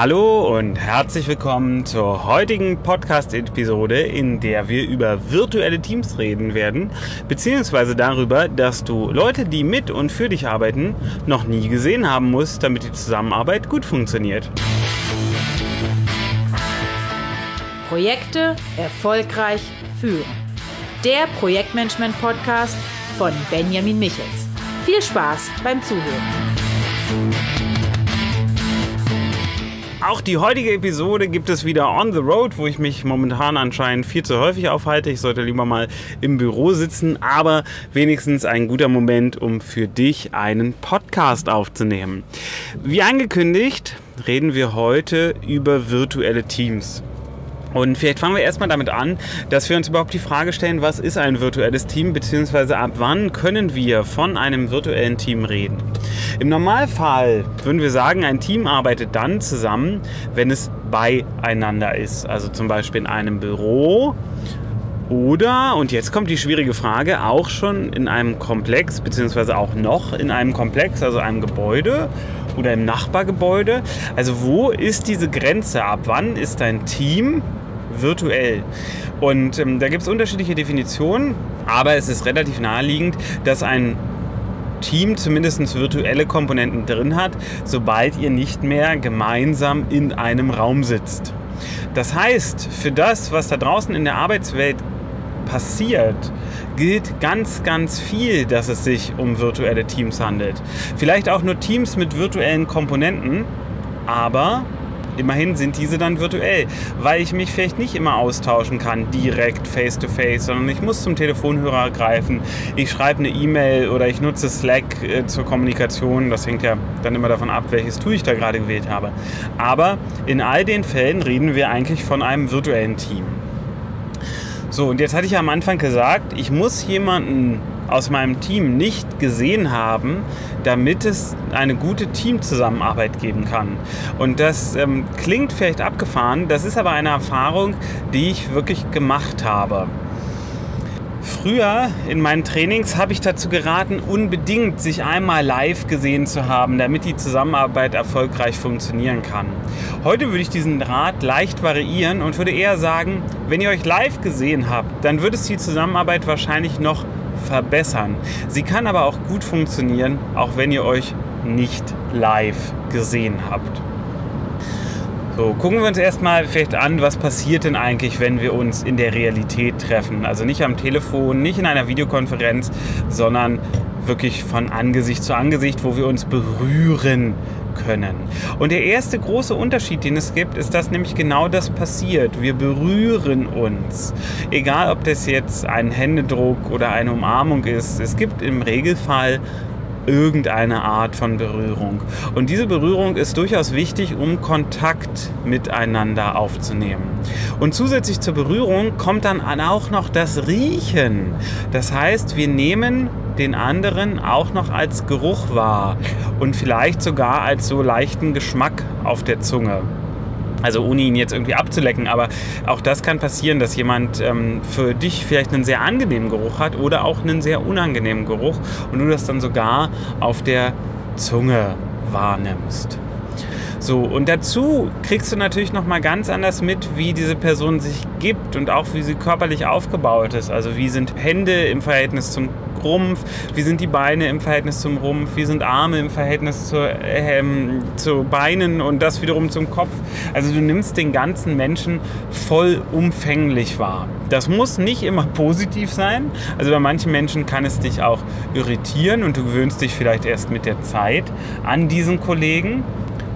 Hallo und herzlich willkommen zur heutigen Podcast-Episode, in der wir über virtuelle Teams reden werden, beziehungsweise darüber, dass du Leute, die mit und für dich arbeiten, noch nie gesehen haben musst, damit die Zusammenarbeit gut funktioniert. Projekte erfolgreich führen. Der Projektmanagement-Podcast von Benjamin Michels. Viel Spaß beim Zuhören. Auch die heutige Episode gibt es wieder on the road, wo ich mich momentan anscheinend viel zu häufig aufhalte. Ich sollte lieber mal im Büro sitzen, aber wenigstens ein guter Moment, um für dich einen Podcast aufzunehmen. Wie angekündigt, reden wir heute über virtuelle Teams. Und vielleicht fangen wir erstmal damit an, dass wir uns überhaupt die Frage stellen, was ist ein virtuelles Team, beziehungsweise ab wann können wir von einem virtuellen Team reden. Im Normalfall würden wir sagen, ein Team arbeitet dann zusammen, wenn es beieinander ist. Also zum Beispiel in einem Büro oder, und jetzt kommt die schwierige Frage, auch schon in einem Komplex, beziehungsweise auch noch in einem Komplex, also einem Gebäude oder im Nachbargebäude. Also wo ist diese Grenze? Ab wann ist ein Team virtuell. Und ähm, da gibt es unterschiedliche Definitionen, aber es ist relativ naheliegend, dass ein Team zumindest virtuelle Komponenten drin hat, sobald ihr nicht mehr gemeinsam in einem Raum sitzt. Das heißt, für das, was da draußen in der Arbeitswelt passiert, gilt ganz, ganz viel, dass es sich um virtuelle Teams handelt. Vielleicht auch nur Teams mit virtuellen Komponenten, aber Immerhin sind diese dann virtuell, weil ich mich vielleicht nicht immer austauschen kann, direkt face-to-face, -face, sondern ich muss zum Telefonhörer greifen, ich schreibe eine E-Mail oder ich nutze Slack äh, zur Kommunikation. Das hängt ja dann immer davon ab, welches Tool ich da gerade gewählt habe. Aber in all den Fällen reden wir eigentlich von einem virtuellen Team. So, und jetzt hatte ich am Anfang gesagt, ich muss jemanden aus meinem Team nicht gesehen haben, damit es eine gute Teamzusammenarbeit geben kann. Und das ähm, klingt vielleicht abgefahren, das ist aber eine Erfahrung, die ich wirklich gemacht habe. Früher in meinen Trainings habe ich dazu geraten, unbedingt sich einmal live gesehen zu haben, damit die Zusammenarbeit erfolgreich funktionieren kann. Heute würde ich diesen Rat leicht variieren und würde eher sagen, wenn ihr euch live gesehen habt, dann würde es die Zusammenarbeit wahrscheinlich noch verbessern. Sie kann aber auch gut funktionieren, auch wenn ihr euch nicht live gesehen habt. So, gucken wir uns erstmal vielleicht an, was passiert denn eigentlich, wenn wir uns in der Realität treffen. Also nicht am Telefon, nicht in einer Videokonferenz, sondern wirklich von Angesicht zu Angesicht, wo wir uns berühren können. Und der erste große Unterschied, den es gibt, ist, dass nämlich genau das passiert. Wir berühren uns. Egal, ob das jetzt ein Händedruck oder eine Umarmung ist, es gibt im Regelfall irgendeine Art von Berührung. Und diese Berührung ist durchaus wichtig, um Kontakt miteinander aufzunehmen. Und zusätzlich zur Berührung kommt dann auch noch das Riechen. Das heißt, wir nehmen den anderen auch noch als Geruch wahr und vielleicht sogar als so leichten Geschmack auf der Zunge. Also ohne ihn jetzt irgendwie abzulecken, aber auch das kann passieren, dass jemand ähm, für dich vielleicht einen sehr angenehmen Geruch hat oder auch einen sehr unangenehmen Geruch und du das dann sogar auf der Zunge wahrnimmst. So, und dazu kriegst du natürlich nochmal ganz anders mit, wie diese Person sich gibt und auch wie sie körperlich aufgebaut ist. Also wie sind Hände im Verhältnis zum Rumpf, wie sind die Beine im Verhältnis zum Rumpf, wie sind Arme im Verhältnis zu, ähm, zu Beinen und das wiederum zum Kopf. Also du nimmst den ganzen Menschen vollumfänglich wahr. Das muss nicht immer positiv sein. Also bei manchen Menschen kann es dich auch irritieren und du gewöhnst dich vielleicht erst mit der Zeit an diesen Kollegen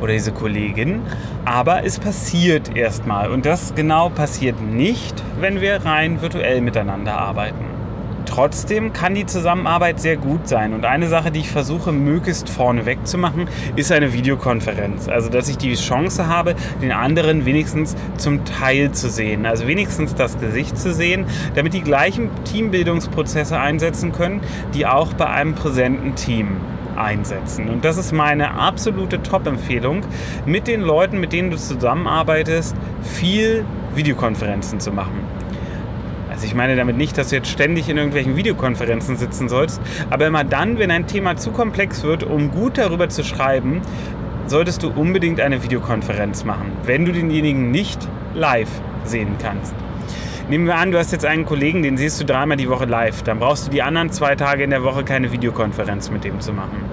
oder diese Kollegin. Aber es passiert erstmal. Und das genau passiert nicht, wenn wir rein virtuell miteinander arbeiten. Trotzdem kann die Zusammenarbeit sehr gut sein. Und eine Sache, die ich versuche, möglichst vorneweg zu machen, ist eine Videokonferenz. Also, dass ich die Chance habe, den anderen wenigstens zum Teil zu sehen. Also wenigstens das Gesicht zu sehen, damit die gleichen Teambildungsprozesse einsetzen können, die auch bei einem präsenten Team einsetzen. Und das ist meine absolute Top-Empfehlung, mit den Leuten, mit denen du zusammenarbeitest, viel Videokonferenzen zu machen. Also ich meine damit nicht, dass du jetzt ständig in irgendwelchen Videokonferenzen sitzen sollst, aber immer dann, wenn ein Thema zu komplex wird, um gut darüber zu schreiben, solltest du unbedingt eine Videokonferenz machen, wenn du denjenigen nicht live sehen kannst. Nehmen wir an, du hast jetzt einen Kollegen, den siehst du dreimal die Woche live. Dann brauchst du die anderen zwei Tage in der Woche keine Videokonferenz mit dem zu machen.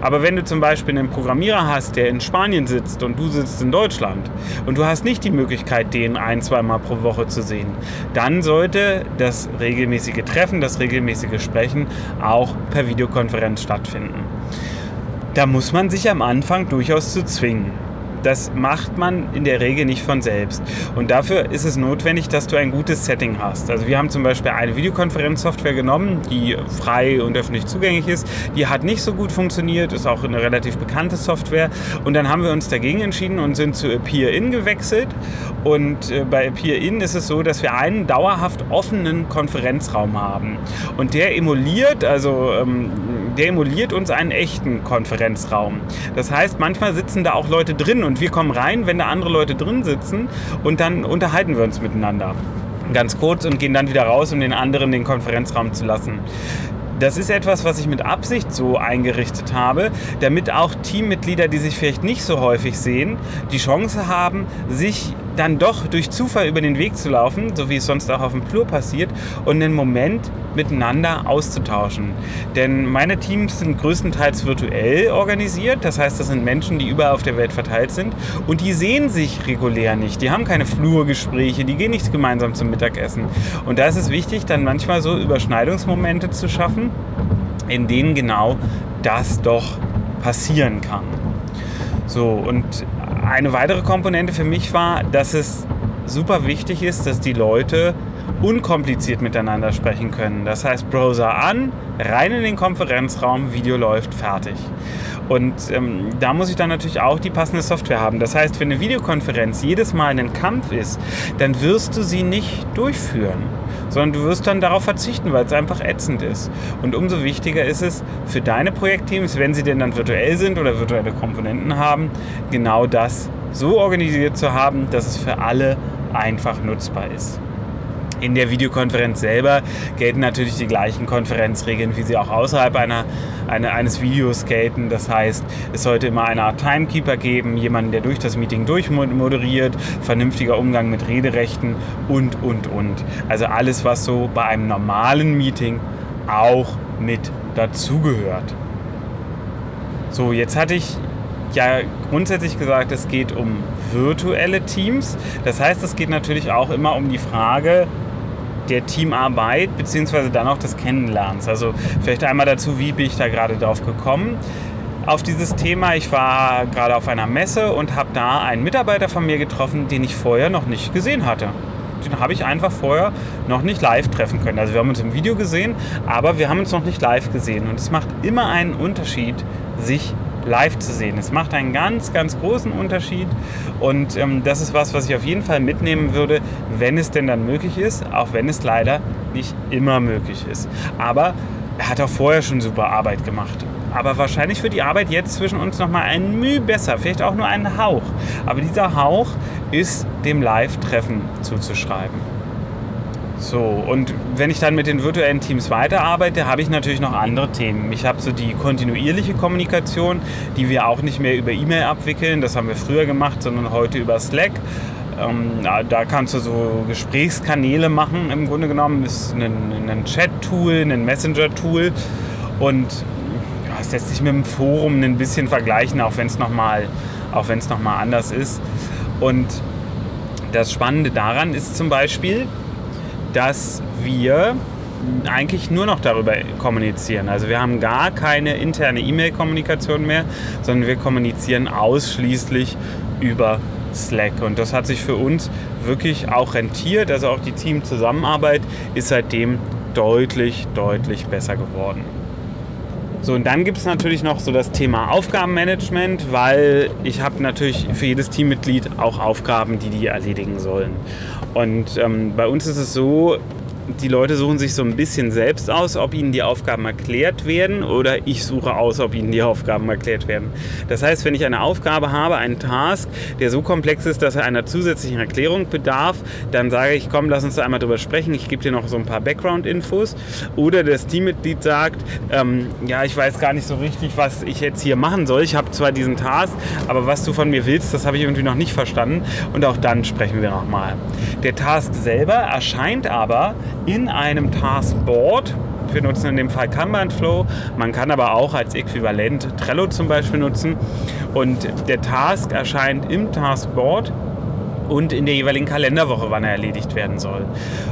Aber wenn du zum Beispiel einen Programmierer hast, der in Spanien sitzt und du sitzt in Deutschland und du hast nicht die Möglichkeit, den ein, zweimal pro Woche zu sehen, dann sollte das regelmäßige Treffen, das regelmäßige Sprechen auch per Videokonferenz stattfinden. Da muss man sich am Anfang durchaus zu zwingen. Das macht man in der Regel nicht von selbst. Und dafür ist es notwendig, dass du ein gutes Setting hast. Also wir haben zum Beispiel eine Videokonferenzsoftware genommen, die frei und öffentlich zugänglich ist. Die hat nicht so gut funktioniert, ist auch eine relativ bekannte Software. Und dann haben wir uns dagegen entschieden und sind zu Appear-In gewechselt. Und äh, bei Appear-In ist es so, dass wir einen dauerhaft offenen Konferenzraum haben. Und der emuliert, also ähm, der emuliert uns einen echten Konferenzraum. Das heißt, manchmal sitzen da auch Leute drin und wir kommen rein, wenn da andere Leute drin sitzen und dann unterhalten wir uns miteinander. Ganz kurz und gehen dann wieder raus, um den anderen den Konferenzraum zu lassen. Das ist etwas, was ich mit Absicht so eingerichtet habe, damit auch Teammitglieder, die sich vielleicht nicht so häufig sehen, die Chance haben, sich dann doch durch Zufall über den Weg zu laufen, so wie es sonst auch auf dem Flur passiert, und einen Moment miteinander auszutauschen. Denn meine Teams sind größtenteils virtuell organisiert, das heißt, das sind Menschen, die überall auf der Welt verteilt sind und die sehen sich regulär nicht. Die haben keine Flurgespräche, die gehen nicht gemeinsam zum Mittagessen. Und da ist es wichtig, dann manchmal so Überschneidungsmomente zu schaffen, in denen genau das doch passieren kann. So, und eine weitere Komponente für mich war, dass es super wichtig ist, dass die Leute unkompliziert miteinander sprechen können. Das heißt, Browser an, rein in den Konferenzraum, Video läuft, fertig. Und ähm, da muss ich dann natürlich auch die passende Software haben. Das heißt, wenn eine Videokonferenz jedes Mal ein Kampf ist, dann wirst du sie nicht durchführen, sondern du wirst dann darauf verzichten, weil es einfach ätzend ist. Und umso wichtiger ist es für deine Projektteams, wenn sie denn dann virtuell sind oder virtuelle Komponenten haben, genau das so organisiert zu haben, dass es für alle einfach nutzbar ist. In der Videokonferenz selber gelten natürlich die gleichen Konferenzregeln, wie sie auch außerhalb einer, einer, eines Videos gelten. Das heißt, es sollte immer eine Art Timekeeper geben, jemanden, der durch das Meeting durchmoderiert, vernünftiger Umgang mit Rederechten und, und, und. Also alles, was so bei einem normalen Meeting auch mit dazugehört. So, jetzt hatte ich ja grundsätzlich gesagt, es geht um virtuelle Teams. Das heißt, es geht natürlich auch immer um die Frage, der Teamarbeit beziehungsweise dann auch des Kennenlernens. Also vielleicht einmal dazu, wie bin ich da gerade drauf gekommen auf dieses Thema. Ich war gerade auf einer Messe und habe da einen Mitarbeiter von mir getroffen, den ich vorher noch nicht gesehen hatte. Den habe ich einfach vorher noch nicht live treffen können. Also wir haben uns im Video gesehen, aber wir haben uns noch nicht live gesehen. Und es macht immer einen Unterschied, sich live zu sehen. Es macht einen ganz, ganz großen Unterschied und ähm, das ist was, was ich auf jeden Fall mitnehmen würde, wenn es denn dann möglich ist, auch wenn es leider nicht immer möglich ist. Aber er hat auch vorher schon super Arbeit gemacht. Aber wahrscheinlich wird die Arbeit jetzt zwischen uns nochmal ein Mühe besser, vielleicht auch nur einen Hauch. Aber dieser Hauch ist dem Live-Treffen zuzuschreiben. So, und wenn ich dann mit den virtuellen Teams weiterarbeite, habe ich natürlich noch andere Themen. Ich habe so die kontinuierliche Kommunikation, die wir auch nicht mehr über E-Mail abwickeln. Das haben wir früher gemacht, sondern heute über Slack. Ähm, da kannst du so Gesprächskanäle machen, im Grunde genommen. Das ist ein, ein Chat-Tool, ein Messenger-Tool. Und ja, es lässt sich mit dem Forum ein bisschen vergleichen, auch wenn es nochmal noch anders ist. Und das Spannende daran ist zum Beispiel, dass wir eigentlich nur noch darüber kommunizieren. Also wir haben gar keine interne E-Mail-Kommunikation mehr, sondern wir kommunizieren ausschließlich über Slack. Und das hat sich für uns wirklich auch rentiert. Also auch die Teamzusammenarbeit ist seitdem deutlich, deutlich besser geworden. So, und dann gibt es natürlich noch so das Thema Aufgabenmanagement, weil ich habe natürlich für jedes Teammitglied auch Aufgaben, die die erledigen sollen. Und ähm, bei uns ist es so, die Leute suchen sich so ein bisschen selbst aus, ob ihnen die Aufgaben erklärt werden oder ich suche aus, ob ihnen die Aufgaben erklärt werden. Das heißt, wenn ich eine Aufgabe habe, einen Task, der so komplex ist, dass er einer zusätzlichen Erklärung bedarf, dann sage ich, komm, lass uns da einmal drüber sprechen. Ich gebe dir noch so ein paar Background-Infos. Oder das Teammitglied sagt, ähm, ja, ich weiß gar nicht so richtig, was ich jetzt hier machen soll. Ich habe zwar diesen Task, aber was du von mir willst, das habe ich irgendwie noch nicht verstanden. Und auch dann sprechen wir nochmal. Der Task selber erscheint aber in einem Taskboard. Wir nutzen in dem Fall Kanban Flow. Man kann aber auch als Äquivalent Trello zum Beispiel nutzen. Und der Task erscheint im Taskboard und in der jeweiligen Kalenderwoche, wann er erledigt werden soll.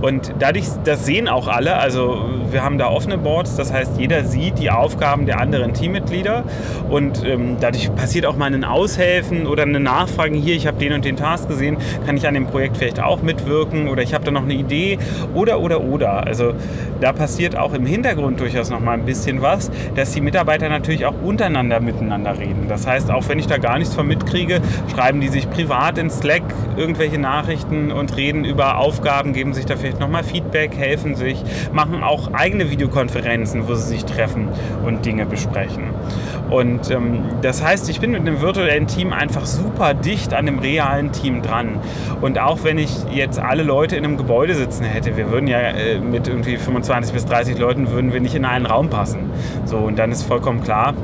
Und dadurch, das sehen auch alle, also wir haben da offene Boards, das heißt, jeder sieht die Aufgaben der anderen Teammitglieder und ähm, dadurch passiert auch mal ein Aushelfen oder eine Nachfrage, hier, ich habe den und den Task gesehen, kann ich an dem Projekt vielleicht auch mitwirken oder ich habe da noch eine Idee oder, oder, oder. Also da passiert auch im Hintergrund durchaus noch mal ein bisschen was, dass die Mitarbeiter natürlich auch untereinander miteinander reden. Das heißt, auch wenn ich da gar nichts von mitkriege, schreiben die sich privat in Slack irgendwelche Nachrichten und reden über Aufgaben, geben sich da vielleicht nochmal Feedback, helfen sich, machen auch eigene Videokonferenzen, wo sie sich treffen und Dinge besprechen. Und ähm, das heißt, ich bin mit einem virtuellen Team einfach super dicht an dem realen Team dran. Und auch wenn ich jetzt alle Leute in einem Gebäude sitzen hätte, wir würden ja äh, mit irgendwie 25 bis 30 Leuten würden wir nicht in einen Raum passen. So, und dann ist vollkommen klar,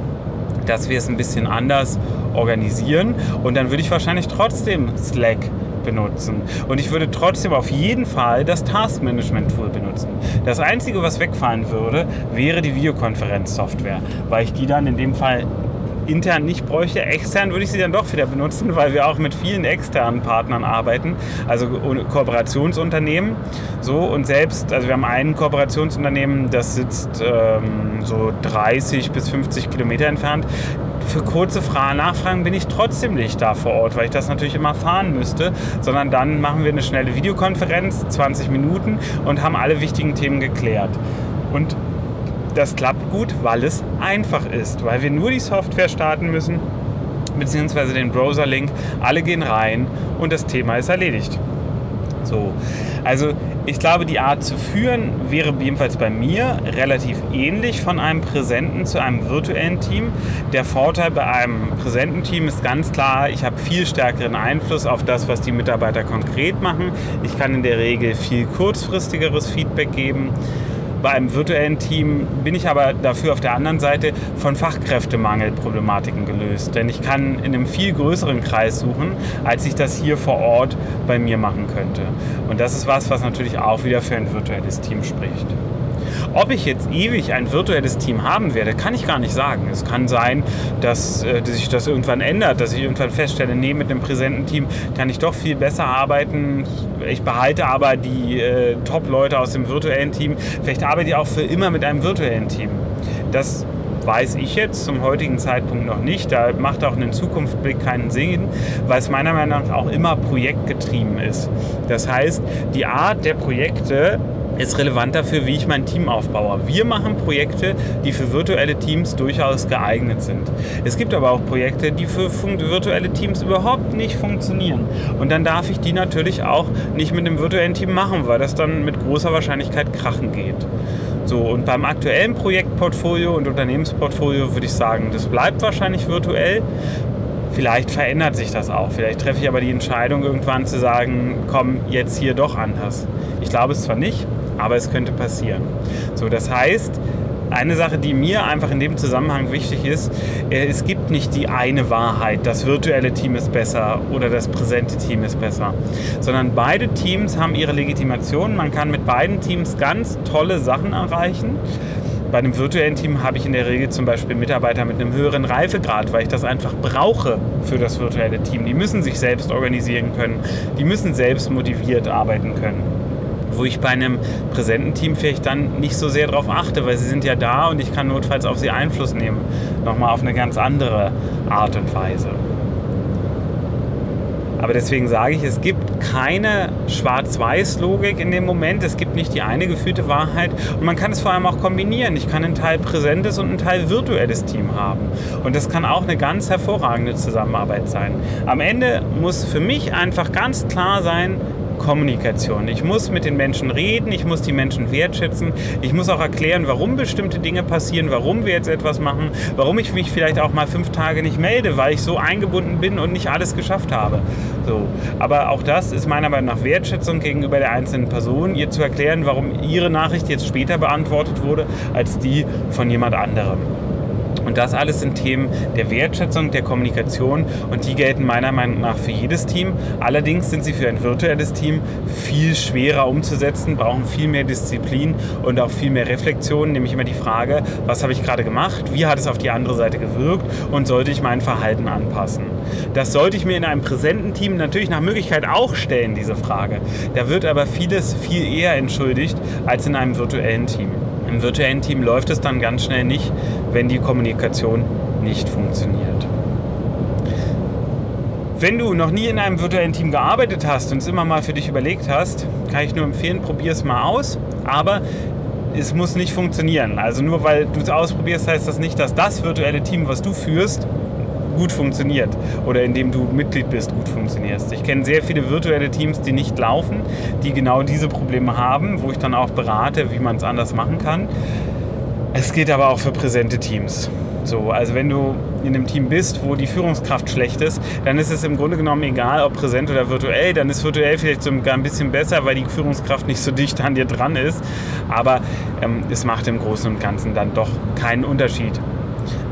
dass wir es ein bisschen anders organisieren. Und dann würde ich wahrscheinlich trotzdem Slack benutzen. Und ich würde trotzdem auf jeden Fall das Task Management Tool benutzen. Das Einzige, was wegfallen würde, wäre die Videokonferenzsoftware, weil ich die dann in dem Fall intern nicht bräuchte. Extern würde ich sie dann doch wieder benutzen, weil wir auch mit vielen externen Partnern arbeiten, also Kooperationsunternehmen. So und selbst, also wir haben ein Kooperationsunternehmen, das sitzt ähm, so 30 bis 50 Kilometer entfernt für kurze Fra Nachfragen bin ich trotzdem nicht da vor Ort, weil ich das natürlich immer fahren müsste, sondern dann machen wir eine schnelle Videokonferenz, 20 Minuten und haben alle wichtigen Themen geklärt. Und das klappt gut, weil es einfach ist, weil wir nur die Software starten müssen, beziehungsweise den Browser-Link, alle gehen rein und das Thema ist erledigt. So, also ich glaube, die Art zu führen wäre jedenfalls bei mir relativ ähnlich von einem präsenten zu einem virtuellen Team. Der Vorteil bei einem präsenten Team ist ganz klar, ich habe viel stärkeren Einfluss auf das, was die Mitarbeiter konkret machen. Ich kann in der Regel viel kurzfristigeres Feedback geben. Bei einem virtuellen Team bin ich aber dafür auf der anderen Seite von Fachkräftemangelproblematiken gelöst. Denn ich kann in einem viel größeren Kreis suchen, als ich das hier vor Ort bei mir machen könnte. Und das ist was, was natürlich auch wieder für ein virtuelles Team spricht. Ob ich jetzt ewig ein virtuelles Team haben werde, kann ich gar nicht sagen. Es kann sein, dass, äh, dass sich das irgendwann ändert, dass ich irgendwann feststelle, nee, mit einem präsenten Team kann ich doch viel besser arbeiten. Ich behalte aber die äh, Top-Leute aus dem virtuellen Team. Vielleicht arbeite ich auch für immer mit einem virtuellen Team. Das weiß ich jetzt zum heutigen Zeitpunkt noch nicht. Da macht auch ein Zukunftsblick keinen Sinn, weil es meiner Meinung nach auch immer projektgetrieben ist. Das heißt, die Art der Projekte ist relevant dafür, wie ich mein Team aufbaue. Wir machen Projekte, die für virtuelle Teams durchaus geeignet sind. Es gibt aber auch Projekte, die für virtuelle Teams überhaupt nicht funktionieren. Und dann darf ich die natürlich auch nicht mit einem virtuellen Team machen, weil das dann mit großer Wahrscheinlichkeit krachen geht. So, und beim aktuellen Projektportfolio und Unternehmensportfolio würde ich sagen, das bleibt wahrscheinlich virtuell. Vielleicht verändert sich das auch. Vielleicht treffe ich aber die Entscheidung irgendwann zu sagen, komm, jetzt hier doch anders. Ich glaube es zwar nicht, aber es könnte passieren. So, das heißt, eine Sache, die mir einfach in dem Zusammenhang wichtig ist, äh, es gibt nicht die eine Wahrheit, das virtuelle Team ist besser oder das präsente Team ist besser, sondern beide Teams haben ihre Legitimation. Man kann mit beiden Teams ganz tolle Sachen erreichen. Bei einem virtuellen Team habe ich in der Regel zum Beispiel Mitarbeiter mit einem höheren Reifegrad, weil ich das einfach brauche für das virtuelle Team. Die müssen sich selbst organisieren können, die müssen selbst motiviert arbeiten können wo ich bei einem präsenten Team vielleicht dann nicht so sehr darauf achte, weil sie sind ja da und ich kann notfalls auf sie Einfluss nehmen. Nochmal auf eine ganz andere Art und Weise. Aber deswegen sage ich, es gibt keine Schwarz-Weiß-Logik in dem Moment. Es gibt nicht die eine gefühlte Wahrheit. Und man kann es vor allem auch kombinieren. Ich kann ein Teil präsentes und ein Teil virtuelles Team haben. Und das kann auch eine ganz hervorragende Zusammenarbeit sein. Am Ende muss für mich einfach ganz klar sein, Kommunikation. Ich muss mit den Menschen reden, ich muss die Menschen wertschätzen, ich muss auch erklären, warum bestimmte Dinge passieren, warum wir jetzt etwas machen, warum ich mich vielleicht auch mal fünf Tage nicht melde, weil ich so eingebunden bin und nicht alles geschafft habe. So. Aber auch das ist meiner Meinung nach Wertschätzung gegenüber der einzelnen Person, ihr zu erklären, warum ihre Nachricht jetzt später beantwortet wurde als die von jemand anderem. Und das alles sind Themen der Wertschätzung, der Kommunikation und die gelten meiner Meinung nach für jedes Team. Allerdings sind sie für ein virtuelles Team viel schwerer umzusetzen, brauchen viel mehr Disziplin und auch viel mehr Reflexion, nämlich immer die Frage, was habe ich gerade gemacht, wie hat es auf die andere Seite gewirkt und sollte ich mein Verhalten anpassen. Das sollte ich mir in einem präsenten Team natürlich nach Möglichkeit auch stellen, diese Frage. Da wird aber vieles viel eher entschuldigt als in einem virtuellen Team. Im virtuellen Team läuft es dann ganz schnell nicht, wenn die Kommunikation nicht funktioniert. Wenn du noch nie in einem virtuellen Team gearbeitet hast und es immer mal für dich überlegt hast, kann ich nur empfehlen, probier es mal aus. Aber es muss nicht funktionieren. Also nur weil du es ausprobierst, heißt das nicht, dass das virtuelle Team, was du führst, gut funktioniert oder in dem du Mitglied bist, gut funktionierst. Ich kenne sehr viele virtuelle Teams, die nicht laufen, die genau diese Probleme haben, wo ich dann auch berate, wie man es anders machen kann. Es geht aber auch für präsente Teams. So, also wenn du in einem Team bist, wo die Führungskraft schlecht ist, dann ist es im Grunde genommen egal, ob präsent oder virtuell. Dann ist virtuell vielleicht sogar ein bisschen besser, weil die Führungskraft nicht so dicht an dir dran ist. Aber ähm, es macht im Großen und Ganzen dann doch keinen Unterschied.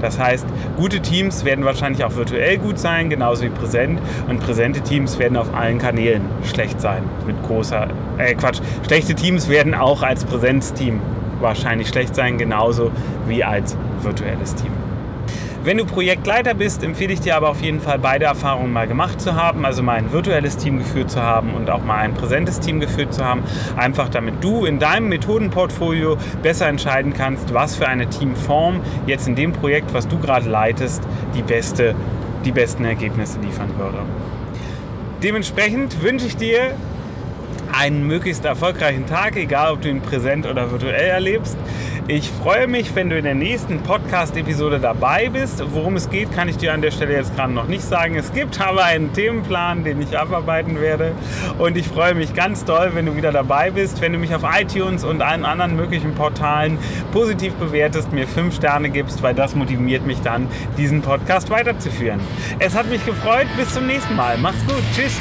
Das heißt, gute Teams werden wahrscheinlich auch virtuell gut sein, genauso wie präsent. Und präsente Teams werden auf allen Kanälen schlecht sein. Mit großer, äh Quatsch, schlechte Teams werden auch als Präsenzteam wahrscheinlich schlecht sein, genauso wie als virtuelles Team. Wenn du Projektleiter bist, empfehle ich dir aber auf jeden Fall beide Erfahrungen mal gemacht zu haben, also mal ein virtuelles Team geführt zu haben und auch mal ein präsentes Team geführt zu haben, einfach damit du in deinem Methodenportfolio besser entscheiden kannst, was für eine Teamform jetzt in dem Projekt, was du gerade leitest, die, beste, die besten Ergebnisse liefern würde. Dementsprechend wünsche ich dir einen möglichst erfolgreichen Tag, egal ob du ihn präsent oder virtuell erlebst. Ich freue mich, wenn du in der nächsten Podcast-Episode dabei bist. Worum es geht, kann ich dir an der Stelle jetzt gerade noch nicht sagen. Es gibt aber einen Themenplan, den ich abarbeiten werde. Und ich freue mich ganz doll, wenn du wieder dabei bist, wenn du mich auf iTunes und allen anderen möglichen Portalen positiv bewertest, mir fünf Sterne gibst, weil das motiviert mich dann, diesen Podcast weiterzuführen. Es hat mich gefreut. Bis zum nächsten Mal. Mach's gut. Tschüss.